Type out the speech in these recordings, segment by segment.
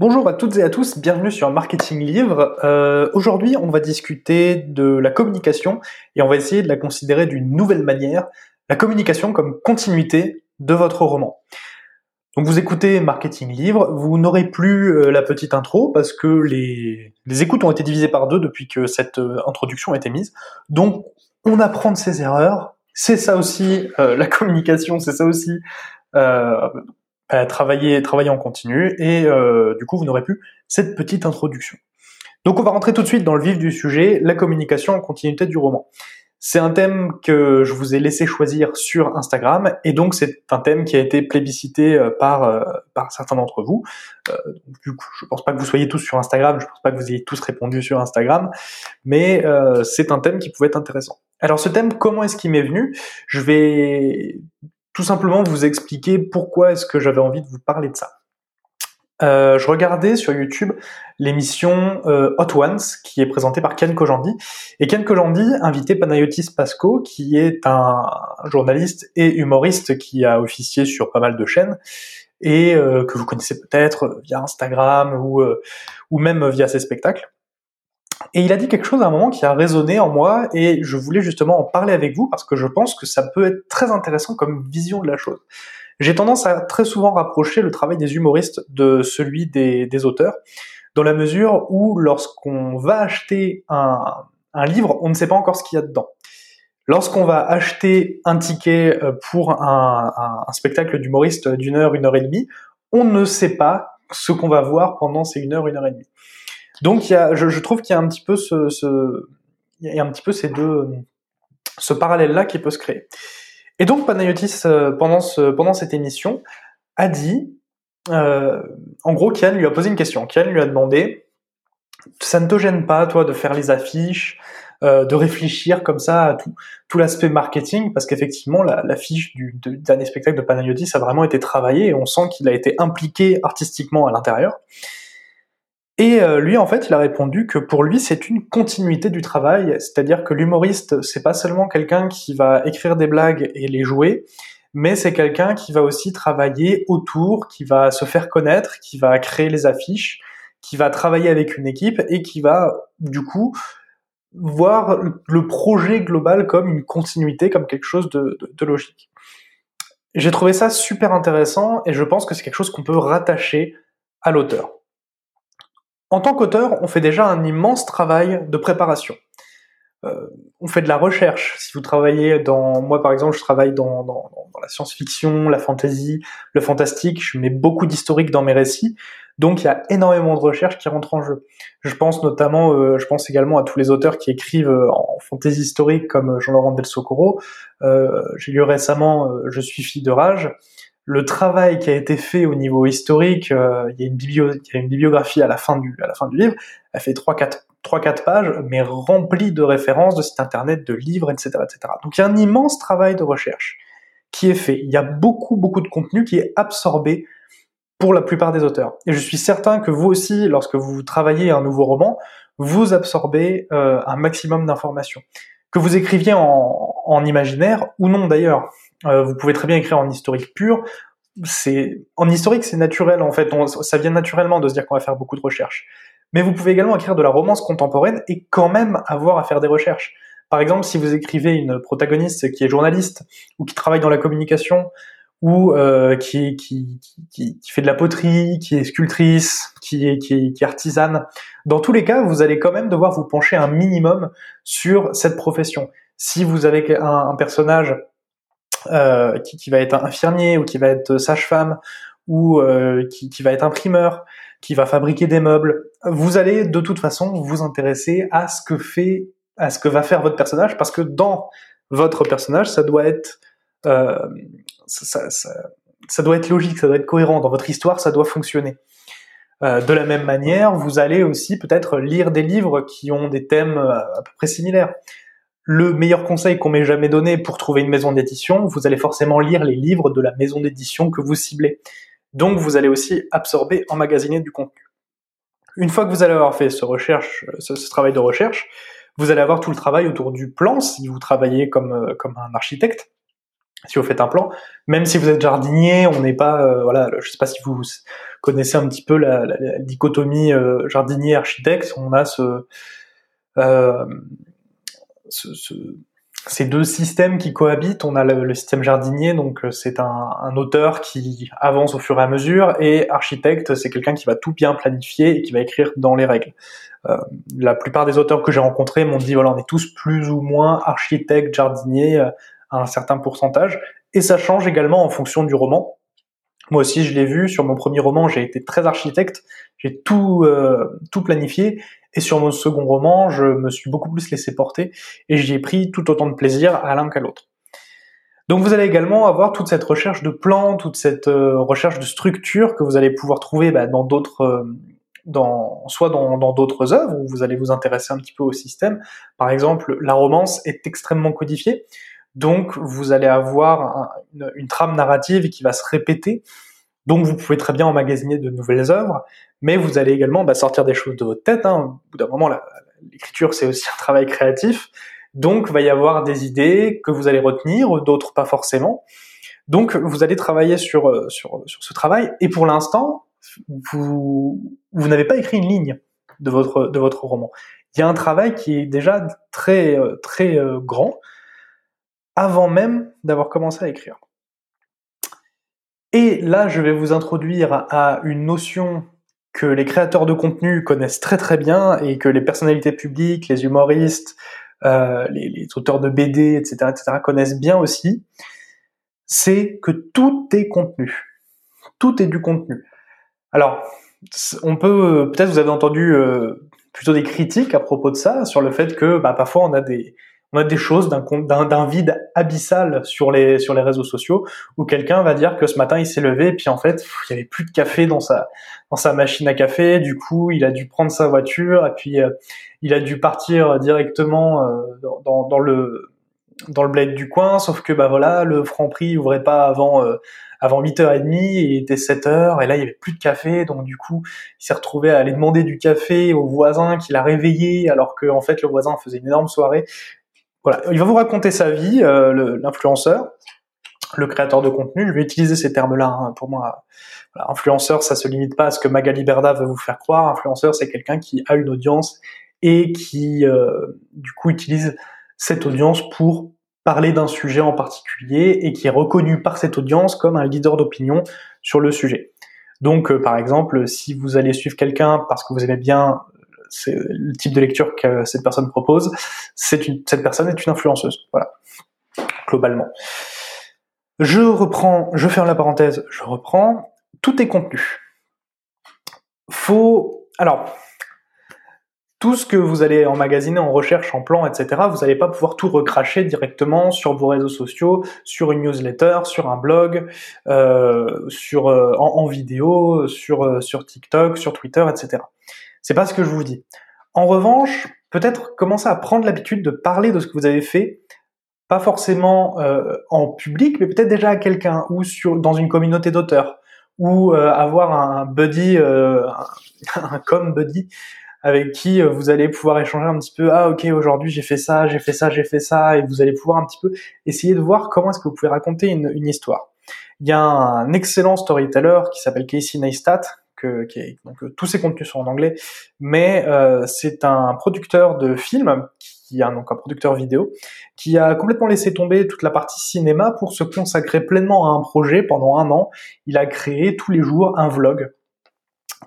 Bonjour à toutes et à tous, bienvenue sur Marketing Livre. Euh, Aujourd'hui, on va discuter de la communication et on va essayer de la considérer d'une nouvelle manière, la communication comme continuité de votre roman. Donc vous écoutez Marketing Livre, vous n'aurez plus euh, la petite intro parce que les, écoutes ont été divisées par deux depuis que cette euh, introduction a été mise. Donc on apprend de ses erreurs, c'est ça aussi la communication, c'est ça aussi bah, travailler, travailler en continu, et euh, du coup vous n'aurez plus cette petite introduction. Donc on va rentrer tout de suite dans le vif du sujet, la communication en continuité du roman. C'est un thème que je vous ai laissé choisir sur Instagram et donc c'est un thème qui a été plébiscité euh, par euh, par certains d'entre vous. Euh, du coup, je pense pas que vous soyez tous sur Instagram, je pense pas que vous ayez tous répondu sur Instagram, mais euh, c'est un thème qui pouvait être intéressant. Alors ce thème, comment est-ce qu'il m'est venu? Je vais tout simplement vous expliquer pourquoi est-ce que j'avais envie de vous parler de ça. Euh, je regardais sur YouTube l'émission euh, Hot Ones qui est présentée par Ken Kojandi et Ken Kojandi invitait Panayotis Pasco qui est un journaliste et humoriste qui a officié sur pas mal de chaînes et euh, que vous connaissez peut-être via Instagram ou ou même via ses spectacles. Et il a dit quelque chose à un moment qui a résonné en moi et je voulais justement en parler avec vous parce que je pense que ça peut être très intéressant comme vision de la chose. J'ai tendance à très souvent rapprocher le travail des humoristes de celui des, auteurs, dans la mesure où lorsqu'on va acheter un, livre, on ne sait pas encore ce qu'il y a dedans. Lorsqu'on va acheter un ticket euh, pour un, un spectacle d'humoriste d'une heure, une heure et demie, on ne sait pas ce qu'on va voir pendant ces une heure, une heure et demie. Donc y a, je, trouve qu'il y a un petit peu ce, un petit peu ces deux, ce parallèle-là qui peut se créer. Et donc Panayotis, euh, pendant, ce, pendant cette émission, a dit, euh, en gros, Kian lui a posé une question. Kian lui a demandé, ça ne te gêne pas, toi, de faire les affiches, euh, de réfléchir comme ça à tout, tout l'aspect marketing, parce qu'effectivement, l'affiche la, du dernier spectacle de Panayotis a vraiment été travaillée et on sent qu'il a été impliqué artistiquement à l'intérieur. Et euh, lui, en fait, il a répondu que pour lui, c'est une continuité du travail, c'est-à-dire que l'humoriste, c'est pas seulement quelqu'un qui va écrire des blagues et les jouer, mais c'est quelqu'un qui va aussi travailler autour, qui va se faire connaître, qui va créer les affiches, qui va travailler avec une équipe et qui va, du coup, voir le projet global comme une continuité, comme quelque chose de, de, de logique. J'ai trouvé ça super intéressant et je pense que c'est quelque chose qu'on peut rattacher à l'auteur. En tant qu'auteur, on fait déjà un immense travail de préparation. Euh, on fait de la recherche. Si vous travaillez dans, moi par exemple, je travaille dans, la science-fiction, la fantasy, le fantastique. Je mets beaucoup d'historique dans mes récits, donc il y a énormément de recherche qui rentre en jeu. Je pense notamment, euh, je pense également à tous les auteurs qui écrivent euh, en fantasy historique comme Jean-Laurent Del Socorro. Euh, J'ai lu récemment Je suis fille de rage le travail qui a été fait au niveau historique, euh, il, y a une bibliographie à la fin du, livre, elle fait 3-4 3-4 pages, mais remplie de références, de sites internet, de livres, etc., etc. Donc il y a un immense travail de recherche qui est fait. Il y a beaucoup, beaucoup de contenu qui est absorbé pour la plupart des auteurs. Et je suis certain que vous aussi, lorsque vous travaillez un nouveau roman, vous absorbez euh, un maximum d'informations. Que vous écriviez en imaginaire ou non d'ailleurs. Euh, vous pouvez très bien écrire en historique pur. C'est en historique, c'est naturel en fait. Ça vient naturellement de se dire qu'on va faire beaucoup de recherches. Mais vous pouvez également écrire de la romance contemporaine et quand même avoir à faire des recherches. Par exemple, si vous écrivez une protagoniste qui est journaliste ou qui travaille dans la communication ou euh, qui, qui, qui, qui, fait de la poterie, qui est sculptrice, qui est, qui, est, qui artisane, dans tous les cas, vous allez quand même devoir vous pencher un minimum sur cette profession. Si vous avez un, un personnage euh, qui, va être infirmier ou qui va être sage-femme ou euh, qui, va être imprimeur, qui va fabriquer des meubles, vous allez de toute façon vous intéresser à ce que fait, à ce que va faire votre personnage, parce que dans votre personnage, ça doit être, euh, ça, doit être logique, ça doit être cohérent. Dans votre histoire, ça doit fonctionner. Euh, de la même manière, vous allez aussi peut-être lire des livres qui ont des thèmes euh, à peu près similaires le meilleur conseil qu'on m'ait jamais donné pour trouver une maison d'édition, vous allez forcément lire les livres de la maison d'édition que vous ciblez. Donc vous allez aussi absorber, emmagasiner du contenu. Une fois que vous allez avoir fait ce, recherche, ce, travail de recherche, vous allez avoir tout le travail autour du plan si vous travaillez comme, euh, comme un architecte si vous faites un plan, même si vous êtes jardinier, on n'est pas, euh, voilà, je sais pas si vous connaissez un petit peu la, dichotomie jardinier-architecte, on a ce, ce, ces deux systèmes qui cohabitent. On a le, système jardinier, donc c'est un, auteur qui avance au fur et à mesure, et architecte, c'est quelqu'un qui va tout bien planifier et qui va écrire dans les règles. Euh, la plupart des auteurs que j'ai rencontrés m'ont dit voilà, on est tous plus ou moins architectes, jardiniers à un certain pourcentage, et ça change également en fonction du roman. Moi aussi, je l'ai vu sur mon premier roman, j'ai été très architecte, j'ai tout euh, tout planifié, et sur mon second roman, je me suis beaucoup plus laissé porter et j'y ai pris tout autant de plaisir à l'un qu'à l'autre. Donc vous allez également avoir toute cette recherche de plans, toute cette euh, recherche de structure que vous allez pouvoir trouver bah, dans d'autres, euh, dans, soit dans d'autres œuvres où vous allez vous intéresser un petit peu au système. Par exemple, la romance est extrêmement codifiée, donc vous allez avoir une, une, trame narrative qui va se répéter. Donc vous pouvez très bien emmagasiner de nouvelles œuvres, mais vous allez également bah, sortir des choses de votre tête. Hein. Au bout d'un moment, l'écriture c'est aussi un travail créatif, donc il va y avoir des idées que vous allez retenir, d'autres pas forcément. Donc vous allez travailler sur, euh, sur, sur ce travail, et pour l'instant, vous, vous n'avez pas écrit une ligne de votre, de votre roman. Il y a un travail qui est déjà très, euh, très euh, grand avant même d'avoir commencé à écrire. Et là, je vais vous introduire à une notion que les créateurs de contenu connaissent très très bien et que les personnalités publiques, les humoristes, euh, les, auteurs de BD, etc., etc., connaissent bien aussi, c'est que tout est contenu. Tout est du contenu. Alors, on peut, peut-être vous avez entendu euh, plutôt des critiques à propos de ça, sur le fait que bah, parfois on a des, on a des choses d'un vide abyssal sur les réseaux sociaux où quelqu'un va dire que ce matin il s'est levé et puis en fait il y avait plus de café dans sa machine à café. Du coup il a dû prendre sa voiture et puis euh, il a dû partir directement euh, dans, le dans le bled du coin. Sauf que bah voilà le Franprix ouvrait pas avant euh, avant 8h30 et il était 7h et là il y avait plus de café. Donc du coup il s'est retrouvé à aller demander du café au voisin qui l'a réveillé alors que en fait le voisin faisait une énorme soirée voilà, il va vous raconter sa vie, euh, l'influenceur, le, créateur de contenu. Je vais utiliser ces termes-là hein, pour moi. Voilà, influenceur, ça se limite pas à ce que Magali Berda veut vous faire croire. Influenceur, c'est quelqu'un qui a une audience et qui, euh, du coup, utilise cette audience pour parler d'un sujet en particulier et qui est reconnu par cette audience comme un leader d'opinion sur le sujet. Donc, euh, par exemple, si vous allez suivre quelqu'un parce que vous aimez bien c'est le type de lecture que cette personne propose, cette personne est une influenceuse. Voilà, globalement. Je reprends, je ferme la parenthèse, je reprends. Tout est contenu. Faut, alors, tout ce que vous allez emmagasiner en recherche, en plan, etc., vous n'allez pas pouvoir tout recracher directement sur vos réseaux sociaux, sur une newsletter, sur un blog, euh, sur euh, en, vidéo, euh, sur TikTok, sur Twitter, etc. C'est pas ce que je vous dis. En revanche, peut-être commencer à prendre l'habitude de parler de ce que vous avez fait, pas forcément euh, en public, mais peut-être déjà à quelqu'un ou sur dans une communauté d'auteurs, ou euh, avoir un buddy, euh, un, com buddy avec qui vous allez pouvoir échanger un petit peu. Ah ok, aujourd'hui j'ai fait ça, j'ai fait ça, j'ai fait ça, et vous allez pouvoir un petit peu essayer de voir comment est-ce que vous pouvez raconter une, une histoire. Il y a un excellent storyteller qui s'appelle Casey Neistat, donc euh, tous ses contenus sont en anglais, mais euh, c'est un producteur de films qui a donc un producteur vidéo qui a complètement laissé tomber toute la partie cinéma pour se consacrer pleinement à un projet pendant un an. Il a créé tous les jours un vlog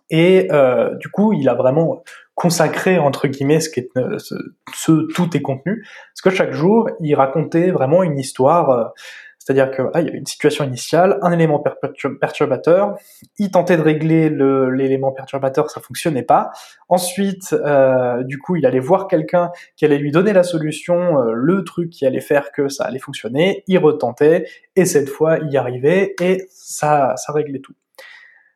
et euh, du coup, il a vraiment consacré entre guillemets ce tout est contenu, parce que chaque jour, il racontait vraiment une histoire c'est-à-dire que il y avait une situation initiale, un élément perturbateur, il tentait de régler l'élément perturbateur, ça fonctionnait pas. Ensuite, euh, du coup, il allait voir quelqu'un qui allait lui donner la solution, euh, le truc qui allait faire que ça allait fonctionner, il retentait, et cette fois, il y arrivait, et ça, ça réglait tout.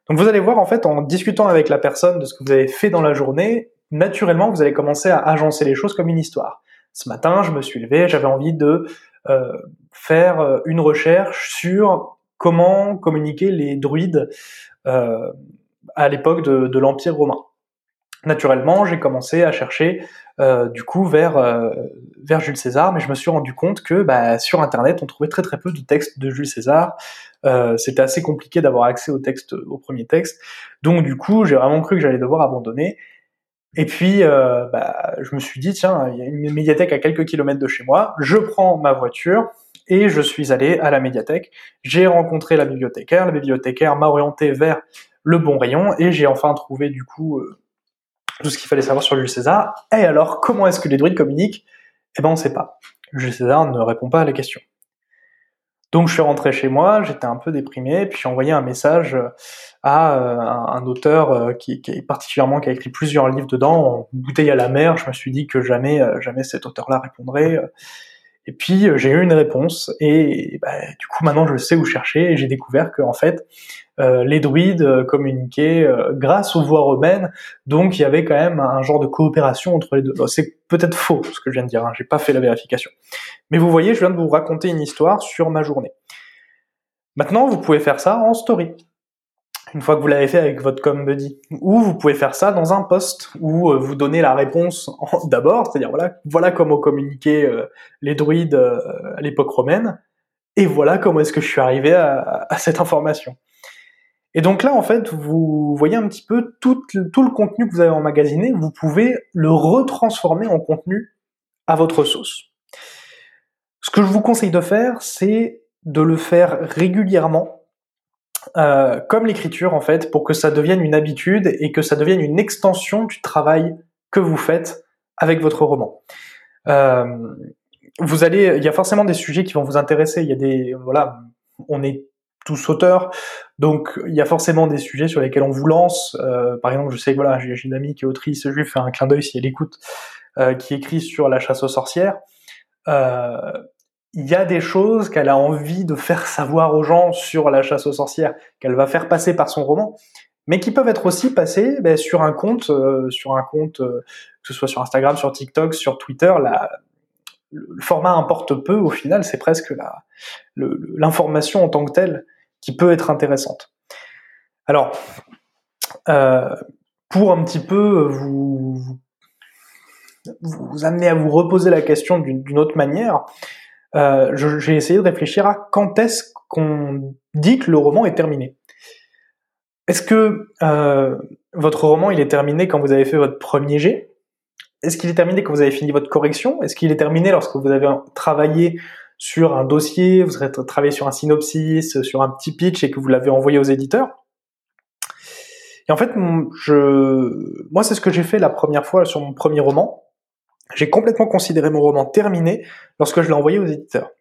Donc vous allez voir, en fait, en discutant avec la personne de ce que vous avez fait dans la journée, naturellement, vous allez commencer à agencer les choses comme une histoire. Ce matin, je me suis levé, j'avais envie de faire euh, une recherche sur comment communiquer les druides euh, à l'époque de, l'Empire romain. naturellement, j'ai commencé à chercher euh, du coup vers euh, vers Jules César, mais je me suis rendu compte que bah, sur Internet, on trouvait très très peu de textes de Jules César. Euh, c'était assez compliqué d'avoir accès au texte, au premier texte. Donc du coup, j'ai vraiment cru que j'allais devoir abandonner. Et puis, bah, je me suis dit, tiens, il y a une médiathèque à quelques kilomètres de chez moi. Je prends ma voiture et je suis allé à la médiathèque. J'ai rencontré la bibliothécaire. La bibliothécaire m'a orienté vers le bon rayon et j'ai enfin trouvé du coup tout ce qu'il fallait savoir sur Jules César. Et alors, comment est-ce que les druides communiquent? Eh ben, on sait pas. Jules César ne répond pas à la question. Donc je suis rentré chez moi, j'étais un peu déprimé, puis j'ai envoyé un message à euh, un, auteur euh, qui, est particulièrement qui a écrit plusieurs livres dedans, bouteille à la mer. Je me suis dit que jamais, euh, jamais cet auteur-là répondrait. Et puis j'ai eu une réponse et bah, du coup maintenant je sais où chercher et j'ai découvert que en fait euh, les druides euh, communiquaient euh, grâce aux voix romaines, donc il y avait quand même un genre de coopération entre les deux. C'est peut-être faux ce que je viens de dire, hein, j'ai pas fait la vérification. Mais vous voyez, je viens de vous raconter une histoire sur ma journée. Maintenant, vous pouvez faire ça en story. Une fois que vous l'avez fait avec votre com buddy, ou vous pouvez faire ça dans un post où vous donnez la réponse d'abord, c'est-à-dire voilà, voilà comment communiquer les druides à l'époque romaine, et voilà comment est-ce que je suis arrivé à cette information. Et donc là, en fait, vous voyez un petit peu tout, le contenu que vous avez emmagasiné, vous pouvez le retransformer en contenu à votre sauce. Ce que je vous conseille de faire, c'est de le faire régulièrement, euh, comme l'écriture en fait, pour que ça devienne une habitude et que ça devienne une extension du travail que vous faites avec votre roman. Euh, vous allez, il y a forcément des sujets qui vont vous intéresser. Il y a des, voilà, on est tous auteurs. Donc il y a forcément des sujets sur lesquels on vous lance. Euh, par exemple, je sais que voilà, j'ai une amie qui est autrice, je lui fais un clin d'œil si elle écoute, euh, qui écrit sur la chasse aux sorcières. Euh, il y a des choses qu'elle a envie de faire savoir aux gens sur la chasse aux sorcières, qu'elle va faire passer par son roman, mais qui peuvent être aussi passées ben, sur un compte, sur un compte, que ce soit sur Instagram, sur TikTok, sur Twitter. Le format importe peu au final, c'est presque l'information en tant que telle qui peut être intéressante. Alors, euh, pour un petit peu vous, vous, amener à vous reposer la question d'une autre manière, euh, j'ai essayé de réfléchir à quand est-ce qu'on dit que le roman est terminé. Est-ce que euh, votre roman il est terminé quand vous avez fait votre premier jet? Est-ce qu'il est terminé quand vous avez fini votre correction? Est-ce qu'il est terminé lorsque vous avez travaillé sur un dossier, vous aurez travaillé sur un synopsis, sur un petit pitch et que vous l'avez envoyé aux éditeurs. Et en fait, je, moi, c'est ce que j'ai fait la première fois sur mon premier roman. J'ai complètement considéré mon roman terminé lorsque je l'ai envoyé aux éditeurs.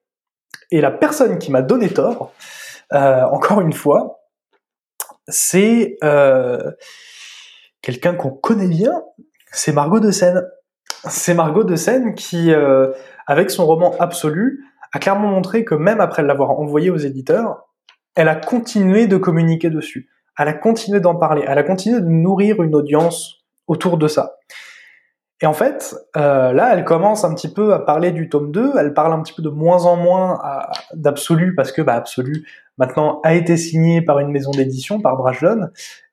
Et la personne qui m'a donné tort, euh, encore une fois, c'est euh, quelqu'un qu'on connaît bien, c'est Margot de Seine. C'est Margot de Seine qui, euh, avec son roman Absolu, a clairement montré que même après l'avoir envoyé aux éditeurs, elle a continué de communiquer dessus. Elle a continué d'en parler. Elle a continué de nourrir une audience autour de ça. Et en fait, euh, là, elle commence un petit peu à parler du tome 2, elle parle un petit peu de moins en moins d'Absolu, parce que bah, Absolu, maintenant, a été signé par une maison d'édition, par Brajlon,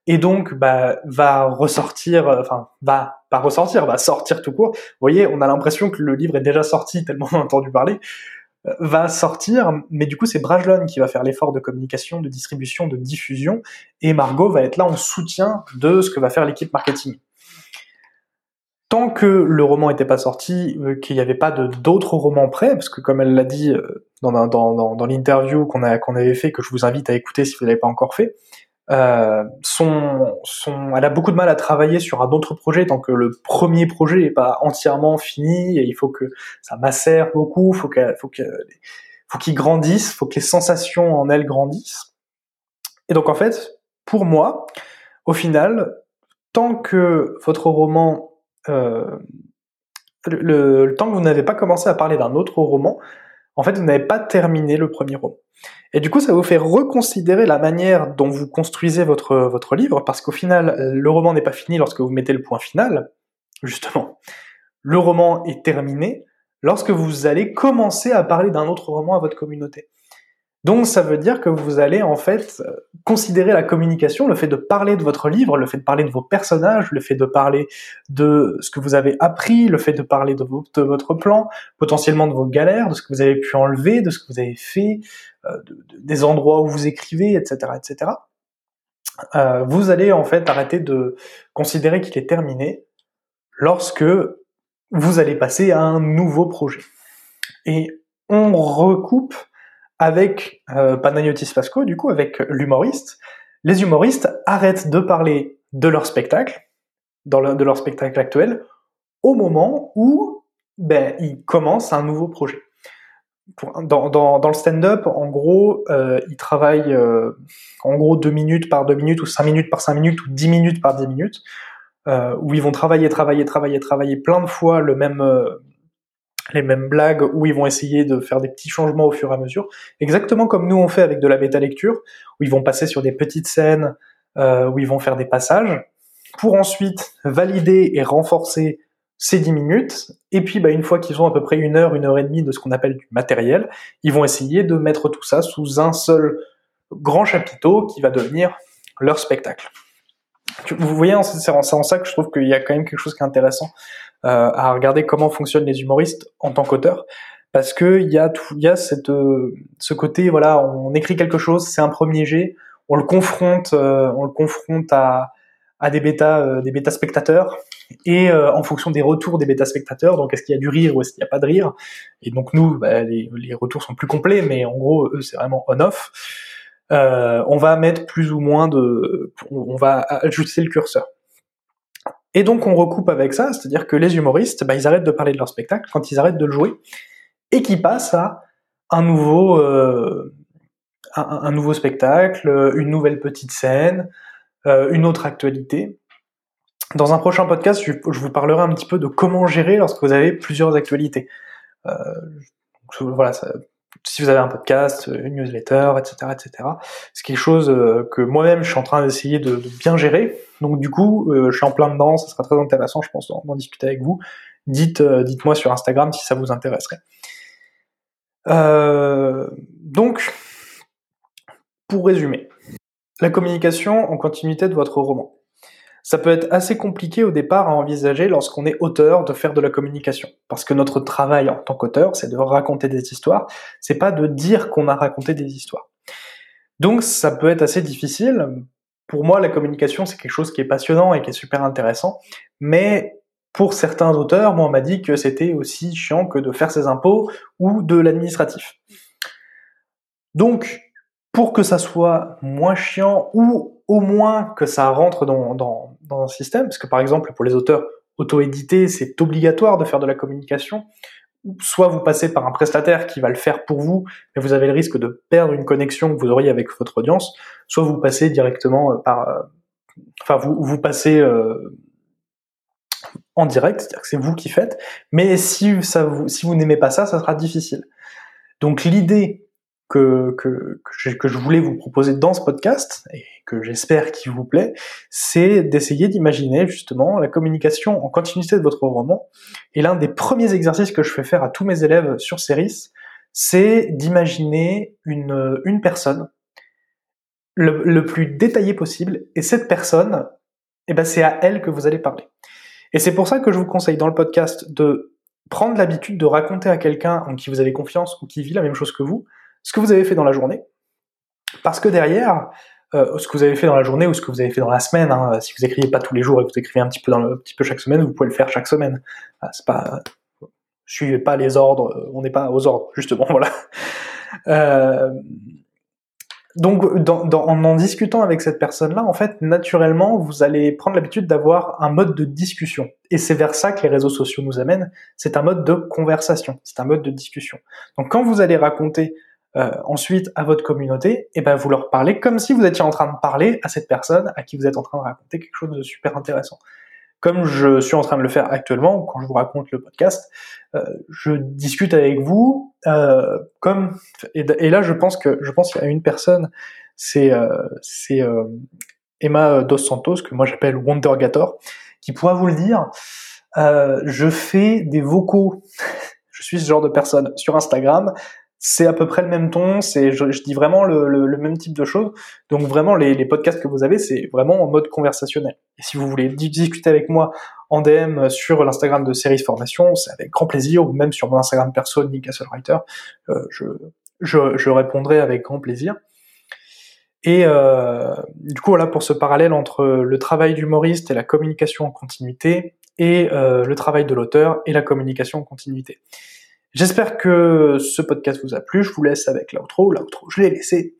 et donc bah, va ressortir, enfin, va pas ressortir, va sortir tout court. Vous voyez, on a l'impression que le livre est déjà sorti, tellement on a entendu parler va sortir, mais du coup c'est Brajlon qui va faire l'effort de communication, de distribution, de diffusion, et Margot va être là en soutien de ce que va faire l'équipe marketing. Tant que le roman n'était pas sorti, euh, qu'il n'y avait pas d'autres romans prêts, parce que comme elle l'a dit euh, dans, dans, dans, l'interview qu'on avait fait, que je vous invite à écouter si vous ne l'avez pas encore fait, euh, son, son, elle a beaucoup de mal à travailler sur un autre projet tant que le premier projet n'est pas entièrement fini et il faut que ça macère beaucoup, faut qu'elle, faut faut qu'il grandisse, faut que les sensations en elle grandissent. Et donc en fait, pour moi, au final, tant que votre roman, euh, le, le, temps que vous n'avez pas commencé à parler d'un autre roman, en fait, vous n'avez pas terminé le premier roman. Et du coup, ça vous fait reconsidérer la manière dont vous construisez votre, livre, parce qu'au final, le roman n'est pas fini lorsque vous mettez le point final, justement. Le roman est terminé lorsque vous allez commencer à parler d'un autre roman à votre communauté. Donc ça veut dire que vous allez en fait considérer la communication, le fait de parler de votre livre, le fait de parler de vos personnages, le fait de parler de ce que vous avez appris, le fait de parler de, votre plan, potentiellement de vos galères, de ce que vous avez pu enlever, de ce que vous avez fait, euh, des endroits où vous écrivez, etc., etc. Euh, vous allez en fait arrêter de considérer qu'il est terminé lorsque vous allez passer à un nouveau projet. Et on recoupe avec euh, Panayotis Pasco, du coup, avec l'humoriste. Les humoristes arrêtent de parler de leur spectacle, de leur spectacle actuel, au moment où ben, ils commencent un nouveau projet. Dans, le stand-up, en gros, euh, ils travaillent euh, en gros deux minutes par deux minutes, ou cinq minutes par cinq minutes, ou dix minutes par dix minutes, euh, où ils vont travailler, travailler, travailler, travailler plein de fois le même, les mêmes blagues, où ils vont essayer de faire des petits changements au fur et à mesure, exactement comme nous on fait avec de la bêta lecture, où ils vont passer sur des petites scènes, euh, où ils vont faire des passages, pour ensuite valider et renforcer ces 10 minutes, et puis bah, une fois qu'ils ont à peu près une heure, une heure et demie de ce qu'on appelle du matériel, ils vont essayer de mettre tout ça sous un seul grand chapiteau qui va devenir leur spectacle. Vous voyez, c'est en ça que je trouve qu'il y a quand même quelque chose qui est intéressant euh, à regarder comment fonctionnent les humoristes en tant qu'auteurs, parce que il y a tout, y a cette, euh, ce côté, voilà, on écrit quelque chose, c'est un premier jet, on le confronte, euh, on le confronte à, à des bêta, des bêta spectateurs, et en fonction des retours des bêta spectateurs, donc est-ce qu'il y a du rire ou est-ce qu'il n'y a pas de rire, et donc nous, bah, les, les, retours sont plus complets, mais en gros, eux, c'est vraiment on-off. On va mettre plus ou moins de, on va ajuster le curseur. Et donc on recoupe avec ça, c'est-à-dire que les humoristes, bah, ils arrêtent de parler de leur spectacle quand ils arrêtent de le jouer, et qu'ils passent à un nouveau, euh, un, nouveau spectacle, une nouvelle petite scène, euh, une autre actualité. Dans un prochain podcast, je, vous parlerai un petit peu de comment gérer lorsque vous avez plusieurs actualités. Euh, voilà, ça, si vous avez un podcast, une newsletter, etc., etc. C'est quelque chose euh, que moi-même je suis en train d'essayer de, bien gérer. Donc du coup, euh, je suis en plein dedans. Ça sera très intéressant, je pense, d'en discuter avec vous. Euh, dites-moi sur Instagram si ça vous intéresserait. donc, pour résumer, la communication en continuité de votre roman. Ça peut être assez compliqué au départ à envisager lorsqu'on est auteur de faire de la communication. Parce que notre travail en tant qu'auteur, c'est de raconter des histoires, c'est pas de dire qu'on a raconté des histoires. Donc ça peut être assez difficile. Pour moi, la communication, c'est quelque chose qui est passionnant et qui est super intéressant. Mais pour certains auteurs, moi, on m'a dit que c'était aussi chiant que de faire ses impôts ou de l'administratif. Donc, pour que ça soit moins chiant ou au moins que ça rentre dans, dans, un système, parce que par exemple pour les auteurs auto-édités, c'est obligatoire de faire de la communication, soit vous passez par un prestataire qui va le faire pour vous, mais vous avez le risque de perdre une connexion que vous auriez avec votre audience, soit vous passez directement euh, par, euh, enfin vous, vous passez euh, en direct, c'est-à-dire que c'est vous qui faites, mais si ça si vous n'aimez pas ça, ça sera difficile. Donc l'idée que, que, que, je, voulais vous proposer dans ce podcast, et que j'espère qu'il vous plaît, c'est d'essayer d'imaginer justement la communication en continuité de votre roman. Et l'un des premiers exercices que je fais faire à tous mes élèves sur Ceris, c'est d'imaginer une, une personne le, le, plus détaillé possible, et cette personne, eh ben c'est à elle que vous allez parler. Et c'est pour ça que je vous conseille dans le podcast de prendre l'habitude de raconter à quelqu'un en qui vous avez confiance ou qui vit la même chose que vous, ce que vous avez fait dans la journée, parce que derrière, euh, ce que vous avez fait dans la journée ou ce que vous avez fait dans la semaine, hein, si vous écrivez pas tous les jours et que vous écrivez un petit peu chaque semaine, vous pouvez le faire chaque semaine. Ah, c'est pas, suivez pas les ordres, on n'est pas aux ordres justement, voilà. Euh, donc, en en discutant avec cette personne-là, en fait, naturellement, vous allez prendre l'habitude d'avoir un mode de discussion. Et c'est vers ça que les réseaux sociaux nous amènent. C'est un mode de conversation, c'est un mode de discussion. Donc, quand vous allez raconter euh, ensuite à votre communauté, et eh ben vous leur parlez comme si vous étiez en train de parler à cette personne à qui vous êtes en train de raconter quelque chose de super intéressant. Comme je suis en train de le faire actuellement, quand je vous raconte le podcast, euh, je discute avec vous euh, comme et, là je pense que je pense qu'il y a une personne, c'est c'est Emma Dos Santos que moi j'appelle Wondergator, qui pourra vous le dire. je fais des vocaux. je suis ce genre de personne sur Instagram c'est à peu près le même ton, c'est je, dis vraiment le, même type de choses. Donc vraiment les, podcasts que vous avez, c'est vraiment en mode conversationnel. Et si vous voulez discuter avec moi en DM sur l'Instagram de Series Formation, c'est avec grand plaisir, ou même sur mon Instagram perso Nick Writer, euh, je, je, répondrai avec grand plaisir. Et euh, du coup voilà pour ce parallèle entre le travail d'humoriste et la communication en continuité, et euh, le travail de l'auteur et la communication en continuité. J'espère que ce podcast vous a plu. Je vous laisse avec l'outro. L'outro, je l'ai laissé.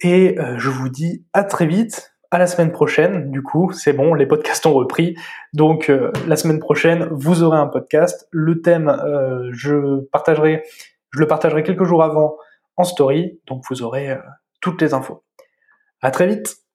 Et euh, je vous dis à très vite, à la semaine prochaine. Du coup, c'est bon, les podcasts ont repris. Donc euh, la semaine prochaine, vous aurez un podcast. Le thème, euh, je partagerai, je le partagerai quelques jours avant en story. Donc vous aurez toutes les infos. À très vite.